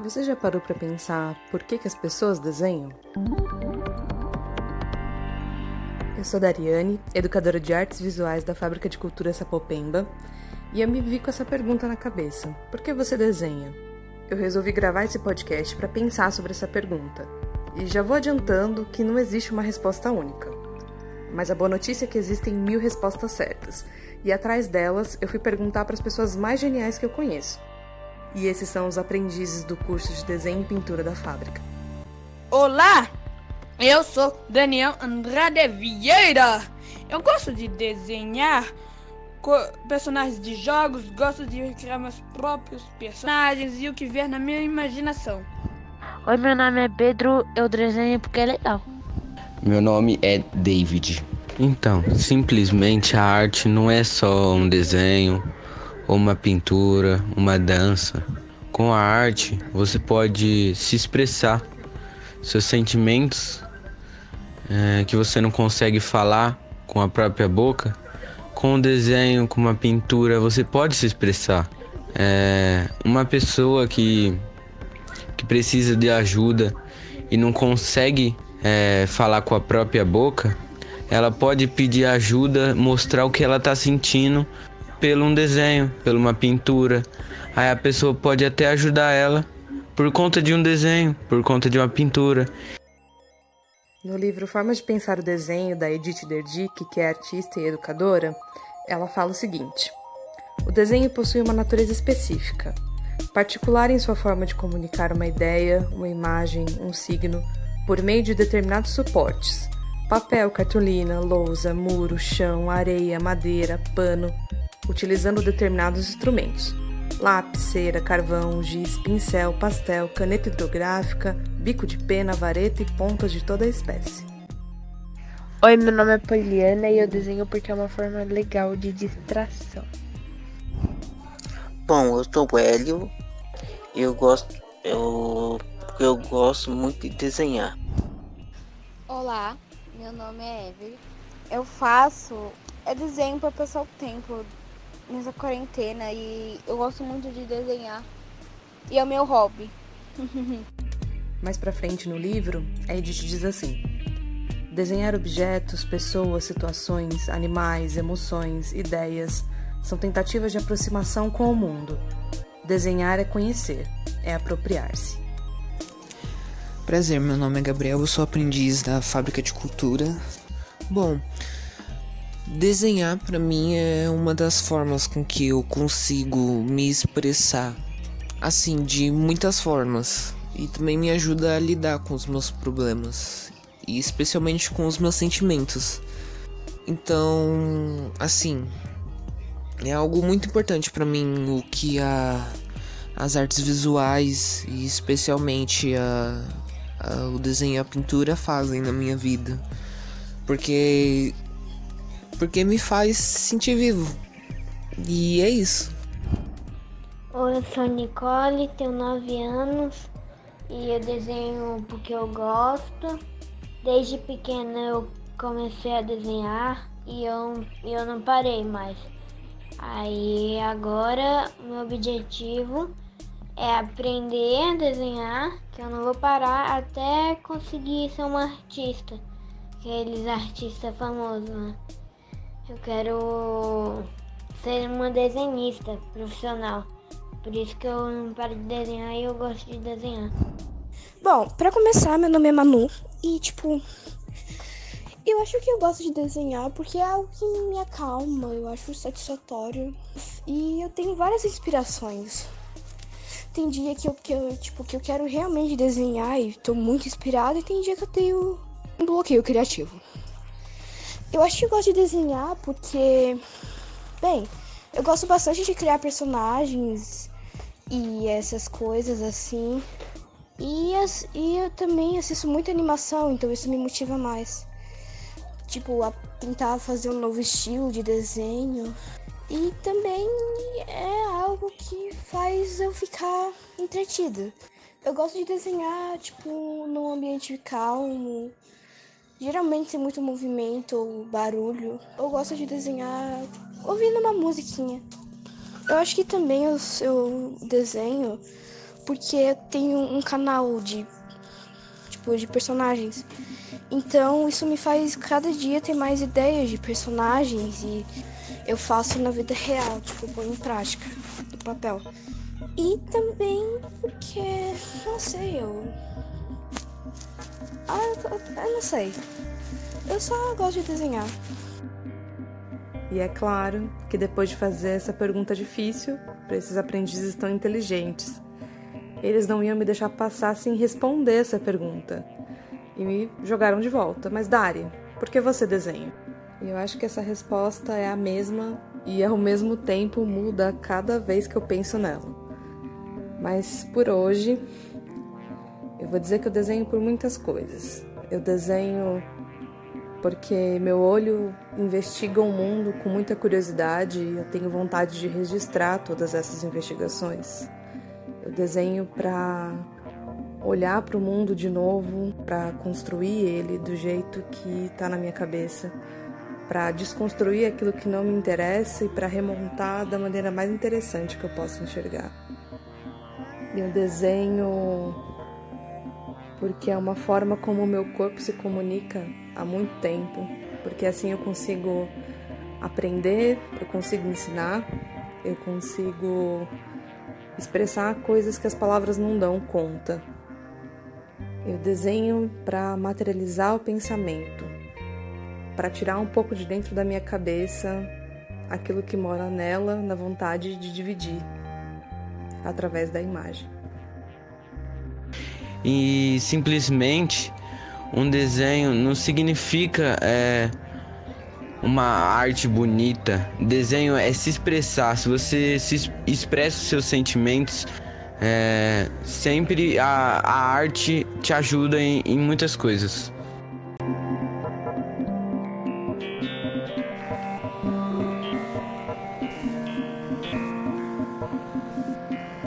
Você já parou para pensar por que, que as pessoas desenham? Eu sou Dariane, educadora de artes visuais da Fábrica de Cultura Sapopemba, e eu me vi com essa pergunta na cabeça: por que você desenha? Eu resolvi gravar esse podcast para pensar sobre essa pergunta. E já vou adiantando que não existe uma resposta única. Mas a boa notícia é que existem mil respostas certas, e atrás delas eu fui perguntar para as pessoas mais geniais que eu conheço. E esses são os aprendizes do curso de desenho e pintura da fábrica. Olá, eu sou Daniel Andrade Vieira. Eu gosto de desenhar personagens de jogos, gosto de criar meus próprios personagens e o que vier na minha imaginação. Oi, meu nome é Pedro, eu desenho porque é legal. Meu nome é David. Então, simplesmente a arte não é só um desenho, ou uma pintura, uma dança. Com a arte, você pode se expressar seus sentimentos é, que você não consegue falar com a própria boca. Com o desenho, com uma pintura, você pode se expressar. É, uma pessoa que, que precisa de ajuda e não consegue é, falar com a própria boca, ela pode pedir ajuda, mostrar o que ela está sentindo pelo um desenho, pela uma pintura. Aí a pessoa pode até ajudar ela por conta de um desenho, por conta de uma pintura. No livro Formas de Pensar o Desenho, da Edith Derdick, que é artista e educadora, ela fala o seguinte: O desenho possui uma natureza específica, particular em sua forma de comunicar uma ideia, uma imagem, um signo, por meio de determinados suportes: papel, cartolina, lousa, muro, chão, areia, madeira, pano, utilizando determinados instrumentos: lápis, cera, carvão, giz, pincel, pastel, caneta hidrográfica, bico de pena, vareta e pontas de toda a espécie. Oi, meu nome é Poliana e eu desenho porque é uma forma legal de distração. Bom, eu sou o Hélio. Eu gosto. Eu, eu gosto muito de desenhar. Olá, meu nome é Evelyn. Eu faço é desenho para passar o tempo nessa quarentena e eu gosto muito de desenhar. E é o meu hobby. Mais pra frente no livro, a Edith diz assim: Desenhar objetos, pessoas, situações, animais, emoções, ideias são tentativas de aproximação com o mundo. Desenhar é conhecer, é apropriar-se. Prazer, meu nome é Gabriel, eu sou aprendiz da Fábrica de Cultura. Bom, Desenhar para mim é uma das formas com que eu consigo me expressar, assim, de muitas formas, e também me ajuda a lidar com os meus problemas, e especialmente com os meus sentimentos. Então, assim, é algo muito importante para mim o que a, as artes visuais e especialmente a, a, o desenho e a pintura fazem na minha vida. Porque porque me faz sentir vivo. E é isso. Oi, eu sou Nicole, tenho 9 anos e eu desenho porque eu gosto. Desde pequena eu comecei a desenhar e eu, eu não parei mais. Aí agora meu objetivo é aprender a desenhar, que eu não vou parar até conseguir ser uma artista. Aqueles artistas famosos, né? Eu quero ser uma desenhista profissional. Por isso que eu não paro de desenhar e eu gosto de desenhar. Bom, para começar, meu nome é Manu e tipo eu acho que eu gosto de desenhar porque é algo que me acalma, eu acho satisfatório. E eu tenho várias inspirações. Tem dia que eu, que eu, tipo, que eu quero realmente desenhar e tô muito inspirada, e tem dia que eu tenho um bloqueio criativo. Eu acho que eu gosto de desenhar porque, bem, eu gosto bastante de criar personagens e essas coisas assim. E, as, e eu também assisto muita animação, então isso me motiva mais. Tipo, a tentar fazer um novo estilo de desenho. E também é algo que faz eu ficar entretida. Eu gosto de desenhar, tipo, num ambiente calmo, Geralmente tem muito movimento ou barulho. Eu gosto de desenhar ouvindo uma musiquinha. Eu acho que também eu, eu desenho porque tenho um canal de tipo de personagens. Então isso me faz cada dia ter mais ideias de personagens e eu faço na vida real, tipo, põe em prática no papel. E também porque, não sei, eu. Ah, eu, eu não sei. Eu só gosto de desenhar. E é claro que depois de fazer essa pergunta difícil para esses aprendizes tão inteligentes, eles não iam me deixar passar sem responder essa pergunta. E me jogaram de volta. Mas Dari, por que você desenha? E eu acho que essa resposta é a mesma e ao mesmo tempo muda cada vez que eu penso nela. Mas por hoje, eu vou dizer que eu desenho por muitas coisas. Eu desenho porque meu olho investiga o mundo com muita curiosidade e eu tenho vontade de registrar todas essas investigações. Eu desenho para olhar para o mundo de novo, para construir ele do jeito que está na minha cabeça, para desconstruir aquilo que não me interessa e para remontar da maneira mais interessante que eu posso enxergar. Eu desenho porque é uma forma como o meu corpo se comunica há muito tempo, porque assim eu consigo aprender, eu consigo ensinar, eu consigo expressar coisas que as palavras não dão conta. Eu desenho para materializar o pensamento, para tirar um pouco de dentro da minha cabeça aquilo que mora nela na vontade de dividir através da imagem. E simplesmente um desenho não significa é, uma arte bonita. Desenho é se expressar. Se você se expressa os seus sentimentos, é, sempre a, a arte te ajuda em, em muitas coisas.